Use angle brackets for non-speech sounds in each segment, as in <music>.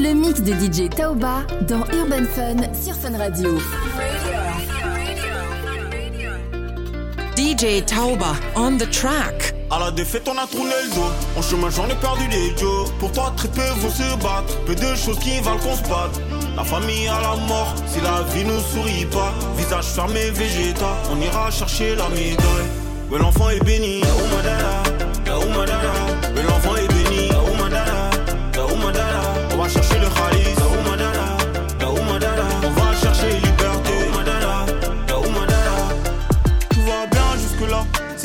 C'est le mix de DJ Taoba dans Urban Fun sur Fun Radio. DJ Tauba on the track. À la défaite, on a tourné le dos. En chemin, j'en ai perdu les dios. Pour toi, très peu vont se battre. Peu de choses qui valent qu'on se batte. La famille à la mort, si la vie nous sourit pas. Visage fermé, végétal, on ira chercher la médaille. Ouais, l'enfant est béni. Oh madara, oh madara.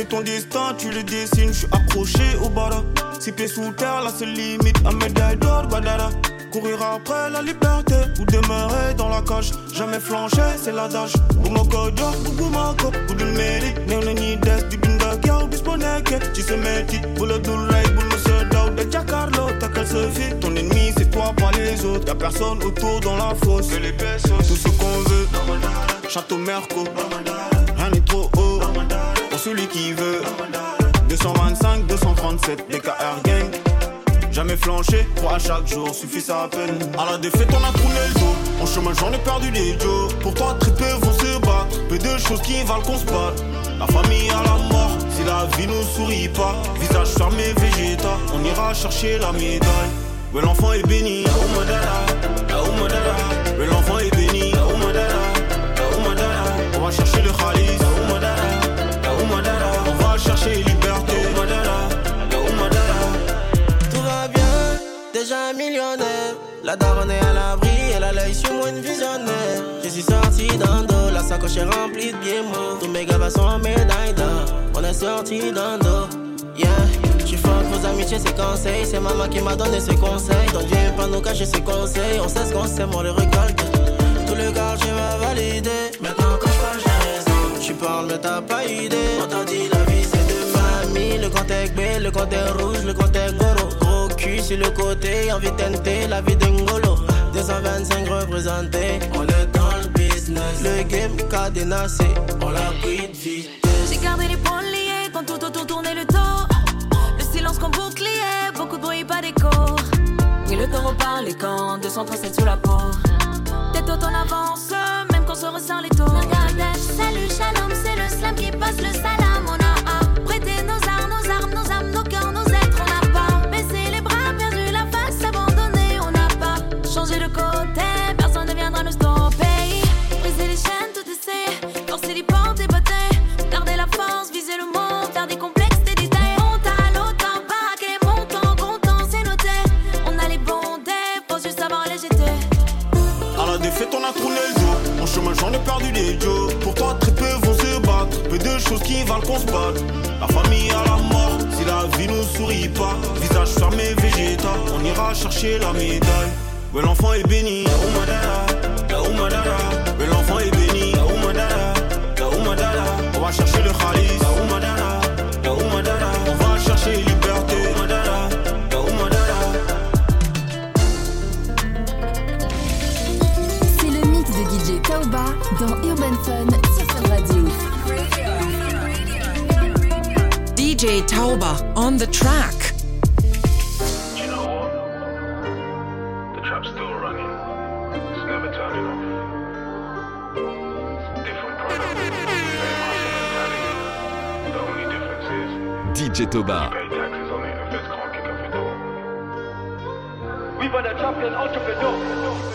C'est ton destin, tu le dessines. Je suis accroché au bara. Six pieds sous terre, la seule limite. Un médaille d'or, badara. Courir après la liberté ou demeurer dans la cage. Jamais flancher, c'est l'adage. Boumoko, yo, boumoko, boudou meri. Néo, ni des, du binda, yo, bisponeke. Tu sais, meti, boule d'oulay, boule se dao. De Giacarlo, t'as qu'elle se fit. Ton ennemi, c'est toi, pas les autres. Y'a personne autour dans la fosse. Que les pesos, tout ce qu'on veut. Château Merco, rien n'est trop haut. Celui qui veut. 225, 237, DKR gang. Jamais flanché, trois à chaque jour, suffit ça à peine. À la défaite, on a tourné le dos. En chemin, j'en ai perdu les dios. Pour très peu vont se battre. Peu de choses qui valent qu'on se batte. La famille à la mort, si la vie nous sourit pas. Visage fermé, végétal, on ira chercher la médaille. Ouais, l'enfant est béni. Oh La daronne est à l'abri, elle a l'œil sur moi, une visionnaire. Je suis sorti d'un dos, la sacoche est remplie de billets. Tous mes gars sont en médaille d'or, on est sorti d'un dos. Yeah, j'suis fort vos amitiés, ses conseils. C'est maman qui m'a donné ses conseils. Donc Dieu pas nous cacher ses conseils. On sait ce qu'on sait, on les récolte. Tout le quartier m'a validé. Maintenant, quand je j'ai raison. Tu parles, mais t'as pas idée. On t'a dit la vie c'est de famille. Le compte est le compte est rouge, le compte est. Sur le côté, envie de tenter la vie d'Engolo. 225 représentés, on est dans le business. Le game cadenassé, on l'a pris de vitesse. J'ai gardé les poings liés quand tout autour tournait le dos. Le silence comme bouclier, beaucoup de bruit, pas d'écho. Oui, le taureau parle les camps, 237 sous la peau. Tête haute en avance, même quand se resserre les taux. Salut, shalom, c'est le slam qui passe le salam. On your door. We run a champion entrepreneur.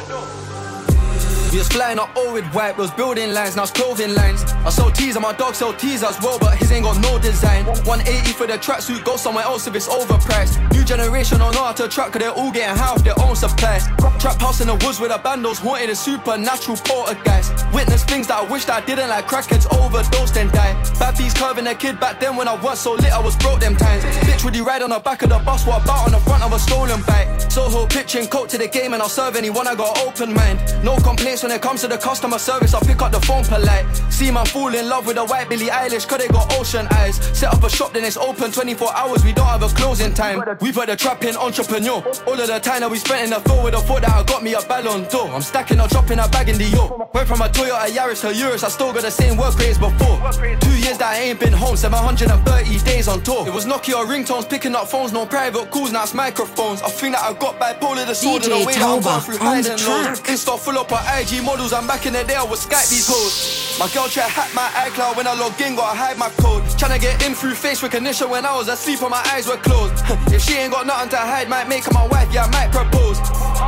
We was flying up all with white, those building lines, now it's clothing lines. I sell teas and my dog sell teas as well, but his ain't got no design. 180 for the tracksuit, go somewhere else if it's overpriced. New generation don't know how to trap, cause they're all getting high off their own supplies. Trap house in the woods with a bandos, haunted a supernatural poltergeist. Witness things that I wished I didn't like, crackheads overdosed and die. Bad bees curving a kid back then when I was so lit, I was broke them times. Bitch, would you ride on the back of the bus, what about on the front of a stolen bike? Soho pitching coat to the game and I'll serve anyone, I got open mind. No complaints when it comes to the customer service, I'll pick up the phone polite. See man fall in love with a white Billie Eilish, cause they got ocean eyes. Set up a shop, then it's open 24 hours, we don't have a closing time. We put the trap in entrepreneur. All of the time that we spent in the field with a thought that I got me a ballon d'or. I'm stacking up, dropping a bag in the yo. Went from a Toyota Yaris to Urus, I still got the same work rates before. Two years that I ain't been home, 730 days on tour. It was Nokia ringtones, picking up phones, no private calls, now it's microphones. I think that I got bipolar, the sword DJ and the way that I'm through on highs the and lows. Insta full up on IG models, I'm back in the day, I would Skype these hoes. My girl try hack my iCloud when I log in, gotta hide my code. Tryna get in through face recognition when I was asleep and my eyes were closed. <laughs> if she ain't got nothing to hide, might make her my wife, yeah, I might propose.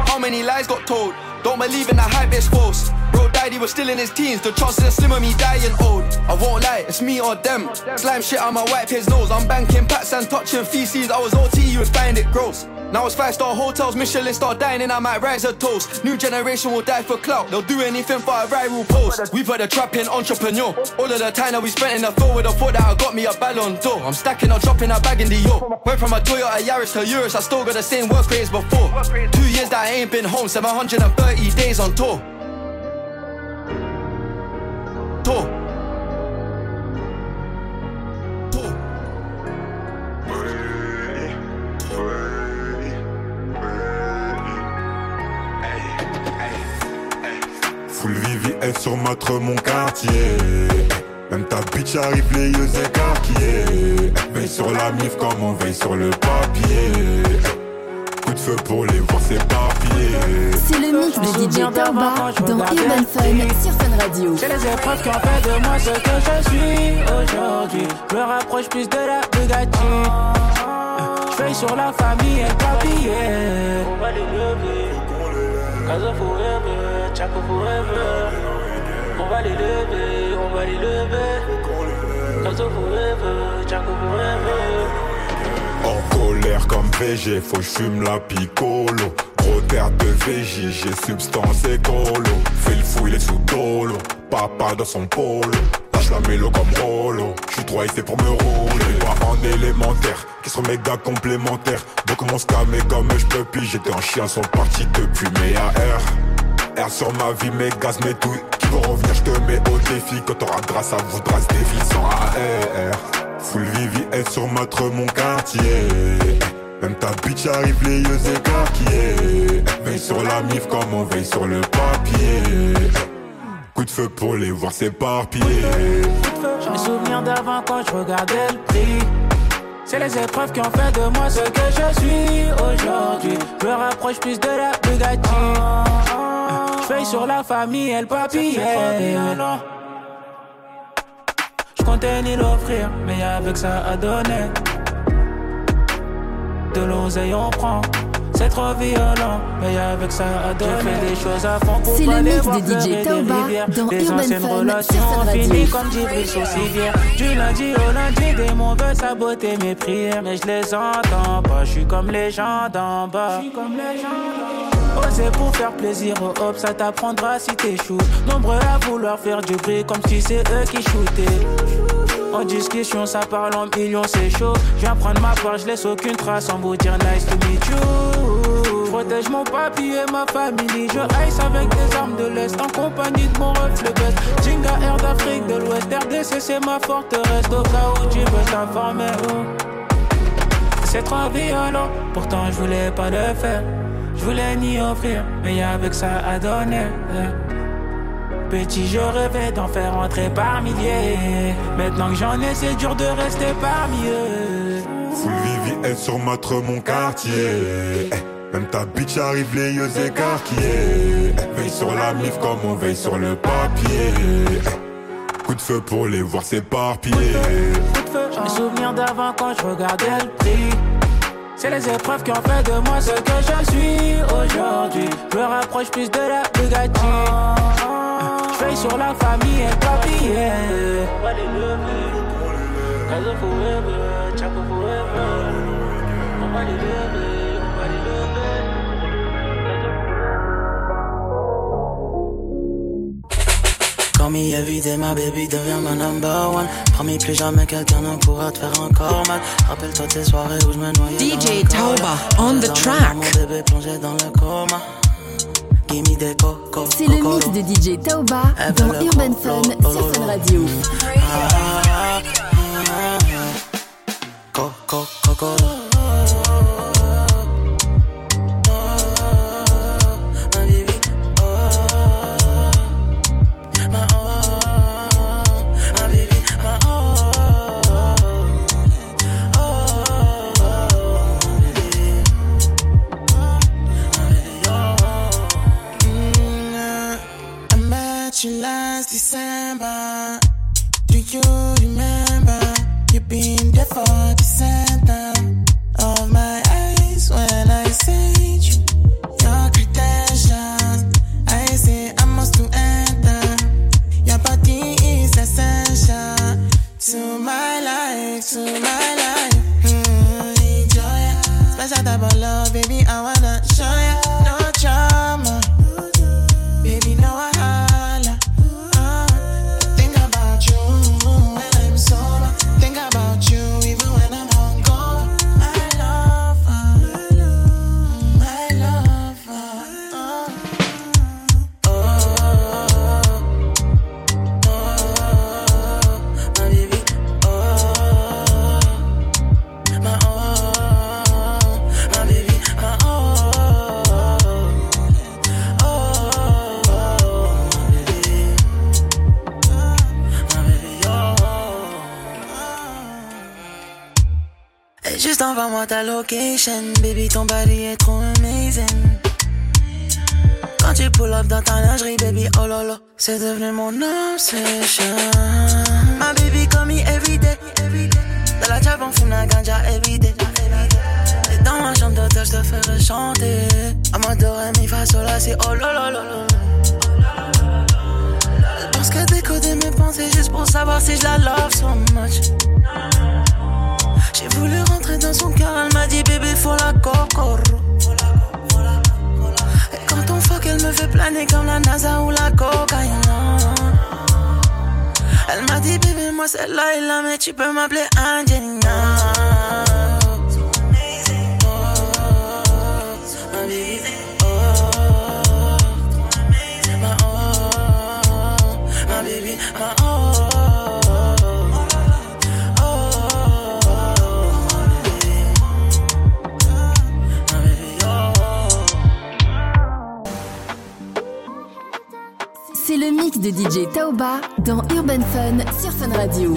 How many lies got told? Don't believe in the hype, it's false. Bro died, he was still in his teens. The chances are slim of me dying old. I won't lie, it's me or them. Slime shit, I'ma wipe his nose. I'm banking pats and touching feces. I was OT, you would find it gross. Now it's five star hotels, Michelin star dining, I might rise a toast. New generation will die for clout, they'll do anything for a viral post. We put the trap in entrepreneur. All of the time that we spent in the field with a thought that I got me a ballon d'or. I'm stacking or dropping a bag in the yo. Went from a Toyota Yaris to Urus, I still got the same work rates before. Two years that I ain't been home, 730 days on. Tour. VVS sur matre mon quartier Même ta bitch arrive les yeux écarquillés Veille sur la mif comme on veille sur le papier Coup de feu pour les voir s'éparpiller C'est le mix de DJ Tauba dans Urban Fun sur Fun Radio. C'est les épreuves qui ont fait de moi ce que je suis aujourd'hui. Je me rapproche plus de la Bugatti. Je veille sur la famille et le papier. On va les lever. Casa forever, Chaco forever. On va les lever, on va les lever. Casa forever, Chaco forever. En colère comme VG, faut que j'fume la picolo Gros terre de VJ, j'ai substance écolo. Fais le fou, il est sous dolo. Papa dans son polo. Lâche la mélo comme Rolo. J'suis trop c'est pour me rouler. Pas en élémentaire, qui sont méga complémentaires Donc mon scamé comme j'peux puis J'étais en chien, sont partis depuis mes AR R. Sur ma vie, mes gaz, mes douilles Vont revenir, j'te mets au défi Quand t'auras grâce à grâce des vies sans AR Full VVS sur matre mon quartier Même ta bitch arrive les yeux écarquillés Veille sur la mif comme on veille sur le papier Coup de feu pour les voir s'éparpiller J'ai mes souvenirs d'avant quand je regardais le prix. C'est les épreuves qui ont fait de moi ce que je suis aujourd'hui. Je me rapproche plus de la Bugatti. Je veille sur la famille et le papier. Je comptais ni l'offrir, mais avec ça à donner. De l'oseille on prend. C'est trop violent, mais avec ça à donner. Je des choses à fond pour C'est pas le les voir de DJ des Tauba rivières. dans Les Urban anciennes Fun relations finies comme Djibril sur civière. Du lundi au lundi, des mots veulent saboter mes prières. Mais je les entends pas, je suis comme les gens d'en bas. Oser pour faire plaisir aux hop, ça t'apprendra si t'échoues. Nombreux à vouloir faire du bruit comme si c'est eux qui shootaient. En discussion, ça parle en millions, c'est chaud. Je viens prendre ma part, je laisse aucune trace en vous dire nice to meet you. Protège mon papier et ma famille. Je ice avec des armes de l'Est en compagnie de mon ref le best. Jinga Air d'Afrique de l'Ouest, RDC c'est ma forteresse. Au cas où tu veux t'informer. oh. C'est trop violent, pourtant je voulais pas le faire. Je voulais ni offrir, mais y avec ça à donner. Petit, je rêvais d'en faire entrer par milliers. Maintenant que j'en ai, c'est dur de rester parmi eux. Full VVS sur matre mon quartier Eh, Même ta bitch arrive les yeux écarquillés Eh, Veille sur la mif comme on veille sur le papier Eh, Coup de feu pour les voir s'éparpiller J'ai mes souvenirs d'avant quand je regardais le prix. C'est les épreuves qui ont fait de moi ce que je suis aujourd'hui. Je me rapproche plus de la Bugatti. Je veille sur la famille et forever. Promis éviter ma baby devient ma number one Promis plus jamais quelqu'un ne pourra te faire encore mal Rappelle-toi tes soirées où je me noyais DJ. Tauba on the track. Mon bébé plongé dans le coma me C'est le mix de DJ Tauba dans Urban Fun sur Fun Radio. Envoie-moi ta location, baby, ton body est trop amazing. Quand tu pull up dans ta lingerie, baby, oh lolo, c'est devenu mon obsession. My baby call me everyday. Dans la job, on fume la ganja everyday. Et dans ma chambre d'hôtel, je te ferai chanter. Amateur, mi, fa, sol, si, oh lolo. Elle pense que décoder mes pensées juste pour savoir si je la love so much. J'ai voulu rentrer dans son cœur, elle m'a dit bébé faut la coco. Et quand on fuck, elle me fait planer comme la NASA ou la cocaïne. Elle m'a dit bébé moi c'est Laila mais tu peux m'appeler Angelina. De DJ Taoba dans Urban Fun sur Fun Radio.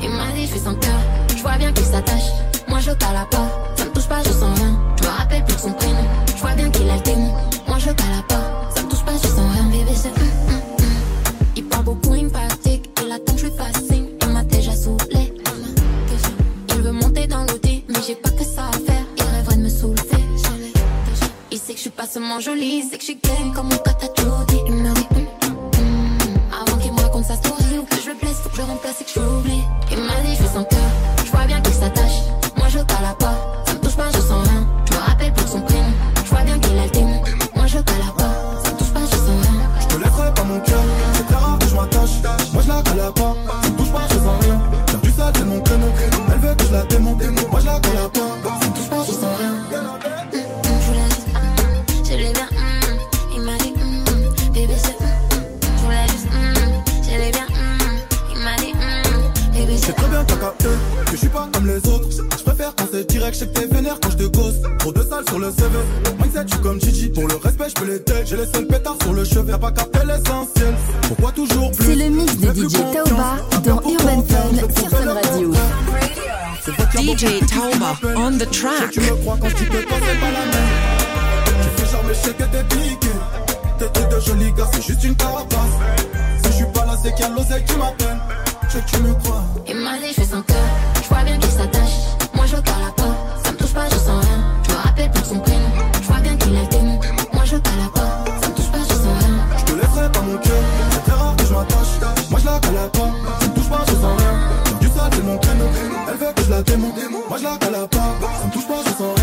Il m'a dit je fais son cœur, je vois bien qu'il s'attache. Moi je cala pas, ça me touche pas, je sens rien. Je me rappelle plus de son prénom, je vois bien qu'il a le démon. Moi je cala pas, ça me touche pas, je sens rien. Bébé c'est. Il parle beaucoup, il me fatigue. Suis seulement jolie, il sait que je suis comme mon Jody. Il me dit hum, hum, hum. avant qu'il me raconte sa story ou que je le blesse, faut que je remplace et que je l'oublie. Il m'a dit je fais son cœur, je vois bien qu'il s'attache. Moi je cala pas, ça me touche pas, je sens rien. Je me rappelle de son prénom, je vois bien qu'il a le démon. Moi je cala pas, ça me touche pas, je sens rien. Je te laisserai pas mon cœur, c'est très rare que je m'attache. Moi je la cala pas, l'essentiel. Pourquoi toujours plus? C'est le mix de DJ Taoba dans Urban Fun sur Fun Radio. DJ Tauba on the track. Tu me crois quand je dis que toi c'est pas la même. Moi je la cala pas. Ça me touche pas, je sens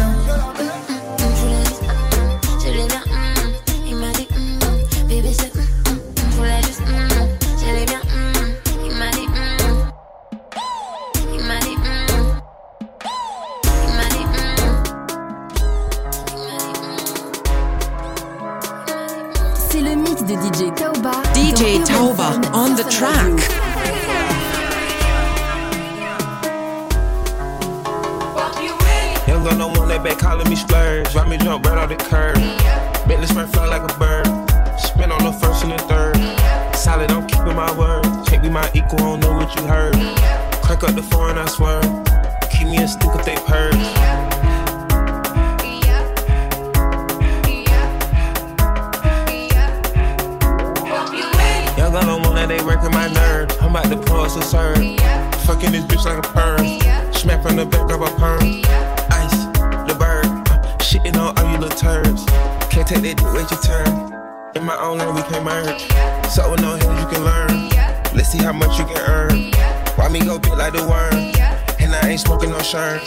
about to pour us a serve. Fucking this bitch like a perm. Smack from the back of a perm. Ice, the bird. Uh, shitting on all you little turds. Can't take that dick, wait your turn. In my own lane, we can't merge. So with no hands, you can learn. Let's see how much you can earn. Why me go big like the worm? And I ain't smoking no shirt.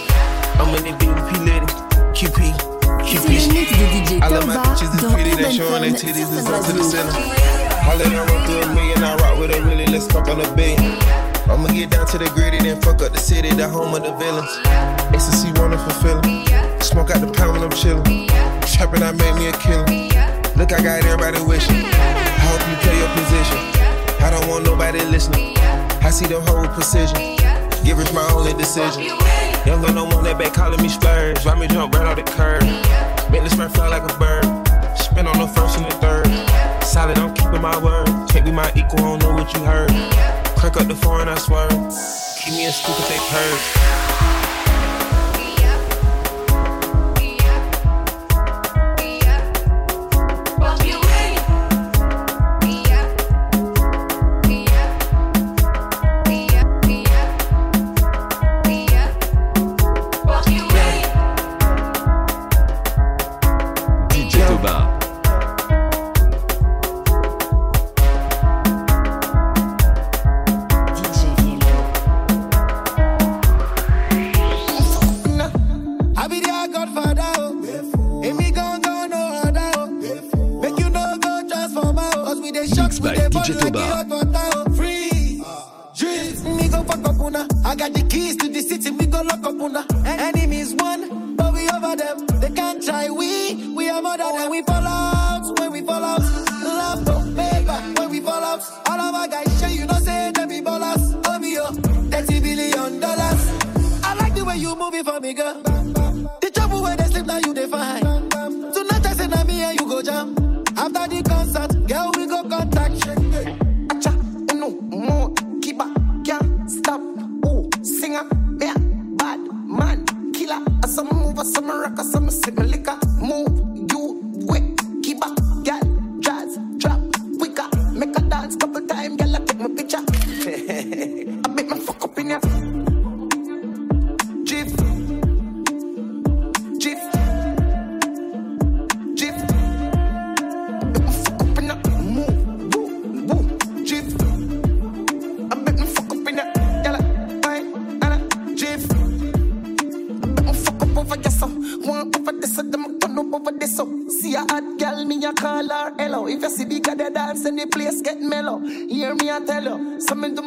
I'm in the DP lady. QP. C'est le mix de DJ I love my bitches, the dans pretty, they showing their titties Fun up to the Radio. I let her run through a million, I rock with her really, let's fuck on the billion. I'ma get down to the gritty, then fuck up the city, the home of the villains. Ecstasy, wonderful feeling. Smoke out the pound when I'm chillin'. Trapping, I made me a killing. Look, I got everybody wishing. I hope you play your position. I don't want nobody listening. I see them whole precision. Give rich my only decision. Young girl don't want that back calling me splurge. Why me jump right off the curb? Make this man fly like a bird. Spin on the first and the third. Solid, I'm keeping my word. Can't be my equal, I don't know what you heard. Crack up the foreign, I swear. Keep me a stupid, they purge. Una. I got the keys to the city, we go lock up una. Enemies one, but we over them. They can't try we, we are more than. We fall out, when we fall out. Love oh, no paper, when we fall out. All of our guys show you know say them be ballers. Oh me yo, 30 billion dollars. I like the way you move it for me, girl. The trouble where they sleep now you define. Tonight I say na me and you go jam. After the concert, girl over some rock, some sick liquor. Some in the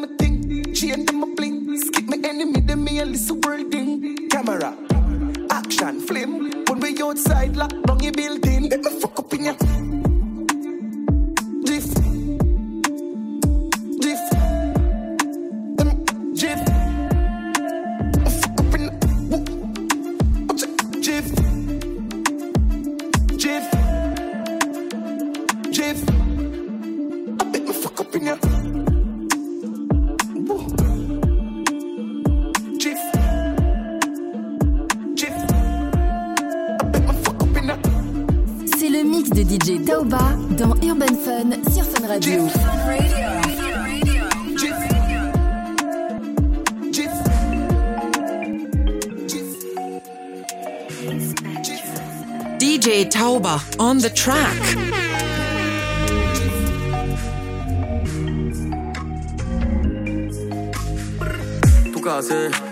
de DJ Taoba dans Urban Fun sur Fun Radio. DJ Tauba on the track. tout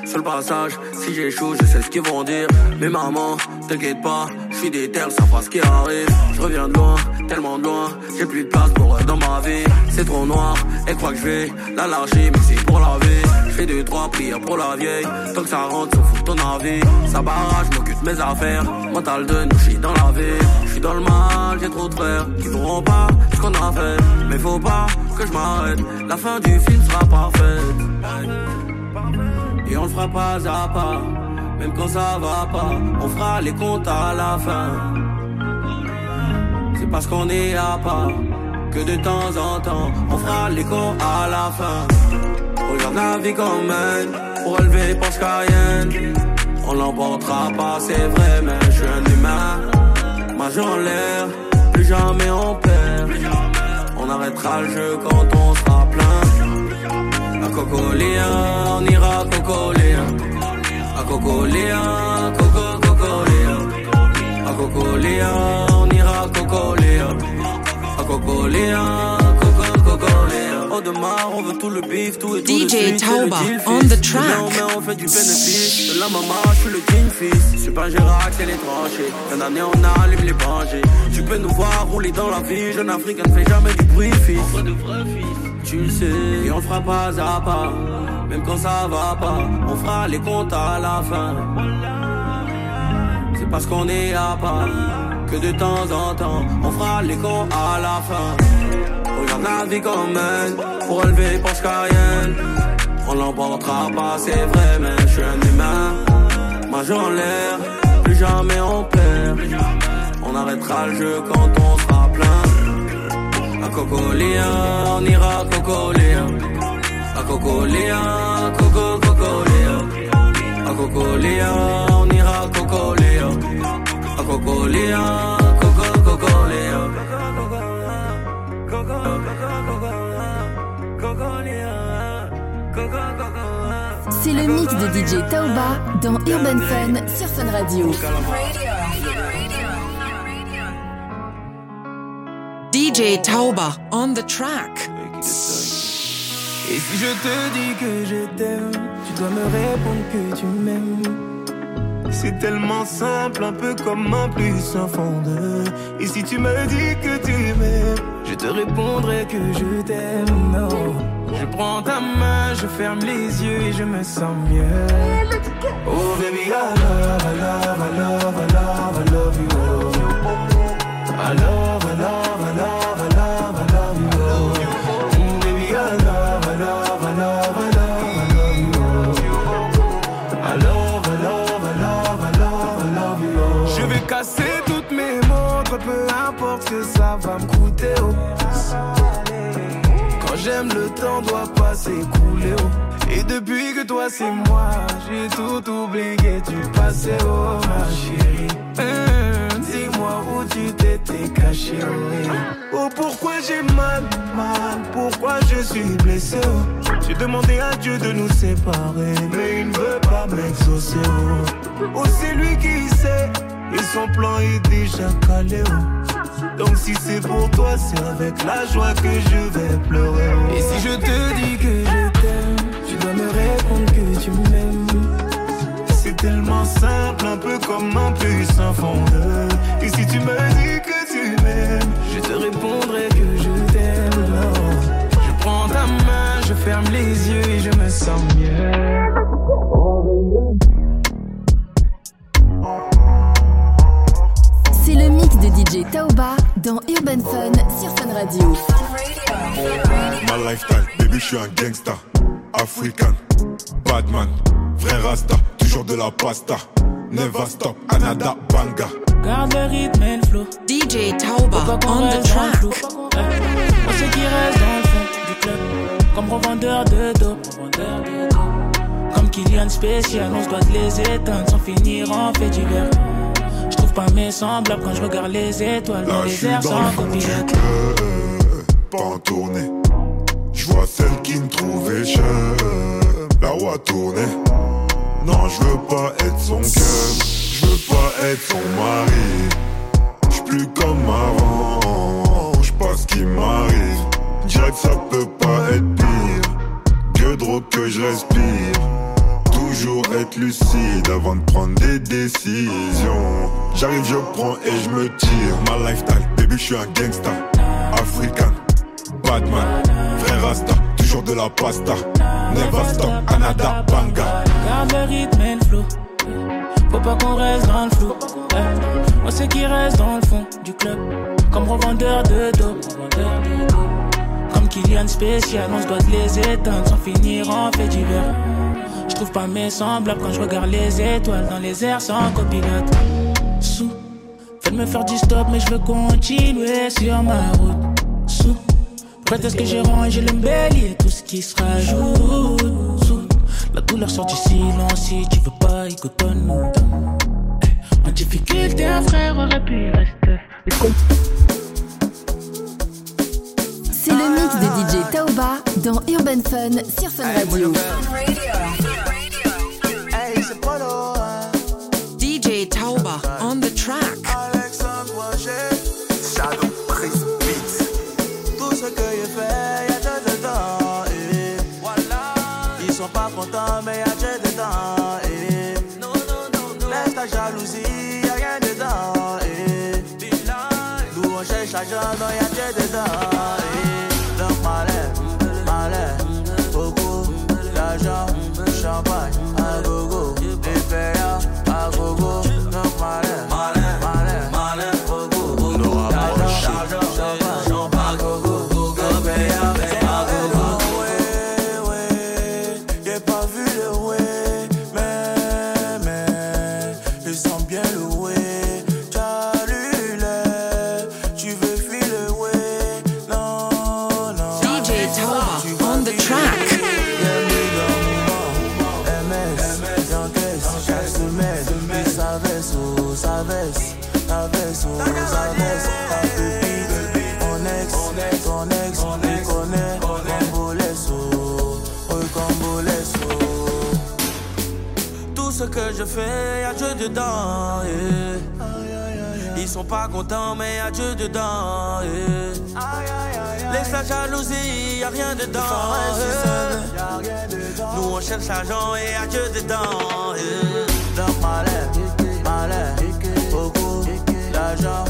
sur le passage. Si j'échoue, je sais ce qu'ils vont dire. Mais maman, t'inquiète pas, je suis déter, ça fera ce qui arrive. Je reviens de loin, tellement de loin, j'ai plus de place pour eux dans ma vie. C'est trop noir, elle croit que je vais la mais c'est pour la vie. Je fais deux, trois prières pour la vieille. Tant que ça rentre, s'en fout ton avis. Ça barrage, m'occupe de mes affaires. Mental de nous, je suis dans la vie. Je suis dans le mal, j'ai trop de frères qui verront pas ce qu'on a fait. Mais faut pas que je m'arrête, la fin du film sera parfaite. Et on le fera pas à pas, même quand ça va pas, on fera les comptes à la fin. C'est parce qu'on est à pas, que de temps en temps, on fera les comptes à la fin. Regarde la vie comme mène, pour relever Porsche Cayenne. On l'emportera pas, c'est vrai, mais je suis un humain. Majeur en l'air, plus jamais on perd. On arrêtera le jeu quand on sera plein. À Cocoléa, on ira à. Cocoléa, Coco, Cocoléa. À Cocoléa, on ira à Cocoléa. À Cocoléa, Coco, Cocoléa. Oh demain, on veut tout le bif, tout et tout DJ Tauba, on the track. Mais on, fait du bénéfice. De la maman, je suis le king fils. Pas Gérard, c'est les tranchées. Fin d'année, on allume les bangers. Tu peux nous voir rouler dans la vie. Jeune africain ne fait jamais du bruit, fils. On de vrais fils. Tu le sais, et on fera pas à pas. Même quand ça va pas, on fera les comptes à la fin. C'est parce qu'on est à part que de temps en temps, on fera les cons à la fin. Regarde la vie comme elle, pour relever Porsche Cayenne. On l'emportera pas, c'est vrai, mais je suis un humain. Majeur en l'air, plus jamais on perd. On arrêtera le jeu quand on sera plein. À Cocolia, on ira Cocolia. À Cocolia, Coco Cocolia. À Cocolia, on ira Cocolia. À Cocolia, Coco Cocolia. C'est le mix de DJ Taoba dans Urban Fun sur Fun Radio. DJ Tauba on the track. Et si je te dis que je t'aime, tu dois me répondre que tu m'aimes. C'est tellement simple, un peu comme un plus un fond. Et si tu me dis que tu m'aimes, je te répondrai que je t'aime. Je prends ta main, je ferme les yeux et je me sens mieux. Oh baby, I love, I love, I love, I love, I love you. I love, Le temps doit pas s'écouler. Et depuis que toi c'est moi, j'ai tout oublié, tu passais, oh ma chérie. Hum, Dis-moi où tu t'étais caché. oh. Pourquoi j'ai mal, mal, pourquoi je suis blessé? J'ai demandé à Dieu de nous séparer, mais il ne veut pas m'exaucer. Oh, Oh, c'est lui qui sait, et son plan est déjà calé. oh. Donc si c'est pour toi, c'est avec la joie que je vais pleurer. Et si je te dis que je t'aime, tu dois me répondre que tu m'aimes. C'est tellement simple, un peu comme un puissant fondeur. Et si tu me dis que tu m'aimes, je te répondrai que je t'aime. Je prends ta main, je ferme les yeux et je me sens mieux. DJ Taoba dans Urban Fun sur Fun Radio. Ma lifestyle, baby, je suis un gangsta. African, badman, vrai rasta, toujours de la pasta. Never stop, anada banga. Garde le rythme et le flow. DJ Tauba on the track. Moi, ceux qui restent dans le fond du club, comme revendeur de dos. Comme Kylian spécial, on se doit de les éteindre sans finir en fait divers. Pas mes semblables quand je regarde les étoiles dans Là, je les suis airs dans sans le du club, pas en tournée. Je vois celle qui me trouvait chum. La roi tournée. Non, je veux pas être son cœur. Je veux pas être son mari. Je plus comme avant. Je pas ce qui m'arrive. Que ça peut pas être pire. Que drogue que je respire. Toujours être lucide avant de prendre des décisions. J'arrive, je prends et je me tire. Ma lifestyle, baby, je suis un gangsta. African, badman, vrai rasta, toujours de la pasta. Never stop, anada banga. Garde le rythme et le flow. Faut pas qu'on reste dans le flou. Eh, Moi, ceux qui restent dans le fond du club, comme revendeur de dos. Comme Kylian spécial, on se doit les éteindre sans finir en fait divers. Je trouve pas mes semblables quand je regarde les étoiles dans les airs sans copilote. Sous, faites me faire du stop, mais je veux continuer sur ma route. Sous, prête à ce que j'ai rangé le bélier, tout ce qui se rajoute. Sous, la douleur sort du silence si tu veux pas, écoute-nous. Eh, En difficulté, un frère aurait pu rester. C'est le mix de DJ Taoba dans Urban Fun sur Fun Radio. ce que j'ai fait, y'a très de temps. Eh. Voilà. Ils sont pas contents, mais y'a très de temps. Eh. Non, non, non, non. Laisse ta jalousie, y'a rien dedans. Eh. Nous on cherche l'argent, non, y'a très dedans. Eh. Donc malheur, malheur, beaucoup d'argent, champagne. Oh. Tout ce que je fais, y'a Dieu dedans. yeah. Ils sont pas contents, mais y'a Dieu dedans. Laisse la jalousie, y'a rien dedans. Nous on cherche l'argent et y'a Dieu dedans. beaucoup d'argent,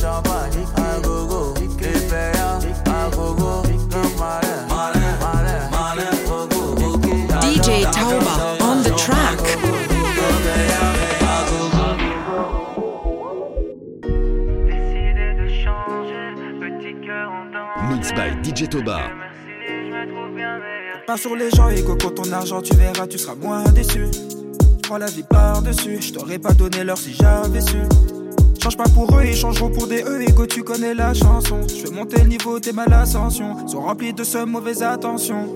champagne, à gogo, des payas, à gogo. Donc malin, malin, malin, malin, beaucoup, beaucoup DJ Tauba on the track. Mix by DJ Toba. Pas sur les gens et coco ton argent, tu verras, tu seras moins déçu. Prends la vie par-dessus, je t'aurais pas donné l'heure si j'avais su. Change pas pour eux, ils changeront pour des eux, ego, tu connais la chanson. Je fais monter le niveau, t'es mal ascension. Sont remplis de ce mauvaises attentions.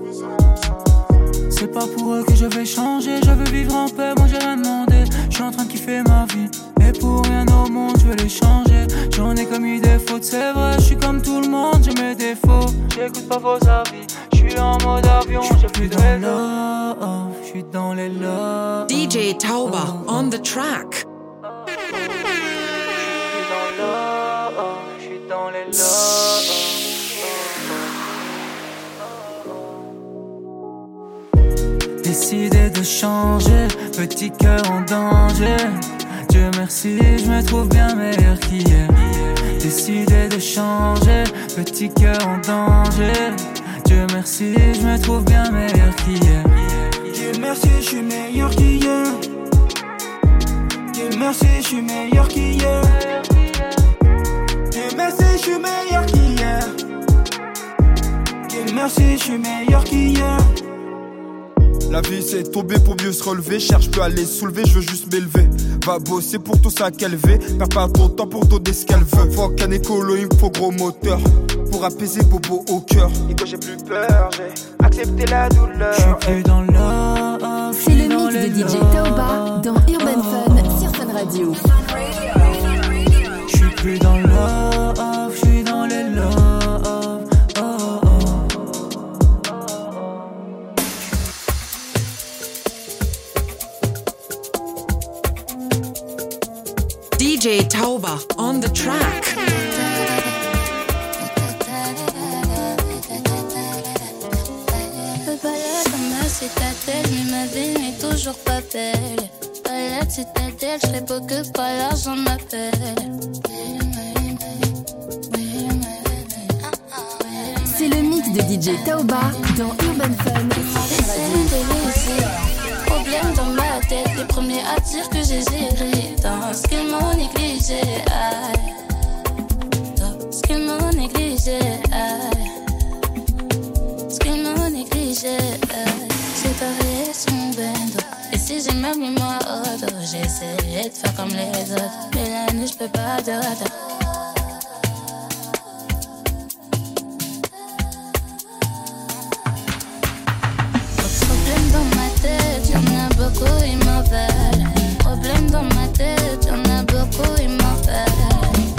C'est pas pour eux que je vais changer, je veux vivre en paix, moi j'ai rien demandé. Je suis en train de kiffer ma vie, et pour rien au monde je veux les changer. J'en ai commis des fautes, c'est vrai, je suis comme tout le monde, j'ai mes défauts. J'écoute pas vos avis, je suis en mode avion, j'ai plus de réseau. Je suis dans les lots. DJ Tauba on the track. Lots. Décidé de changer, petit cœur en danger. Dieu merci, je me trouve bien meilleur qu'hier. Décidé de changer, petit cœur en danger. Dieu merci, je me trouve bien meilleur qu'hier. Dieu merci, je suis meilleur qu'hier. Dieu merci, je suis meilleur merci, je suis meilleur qu'hier. La vie c'est tomber pour mieux se relever. Cherche plus à les soulever, je veux juste m'élever. Va bosser pour tout ça qu'elle veut. Perds pas ton temps pour donner ce qu'elle veut. Faut qu'un écolo, il me faut gros moteur. Pour apaiser Bobo au cœur. Et que j'ai plus peur, j'ai accepté la douleur. Je suis dans love. C'est le mix de DJ Taoba dans Urban Fun sur Fun Radio. Je suis plus dans love, DJ Tauba on the track. Le balade dans ma citadelle, mais ma vie n'est toujours pas belle. Balade citadelle, je serais beau que pas l'argent m'appelle. C'est le mix de DJ Taoba dans Urban Fun Fun Radio. Problème dans ma tête, les premiers à dire que j'ai géré ce qu'ils m'ont négligé. ce qu'ils m'ont négligé. aïe. Ce qu'ils m'ont négligé. aïe. J'ai son bendo. Et si j'ai mis moi au dos, j'ai essayé de faire comme les autres. Mais la nuit, je peux pas de ma a beaucoup, ils m'en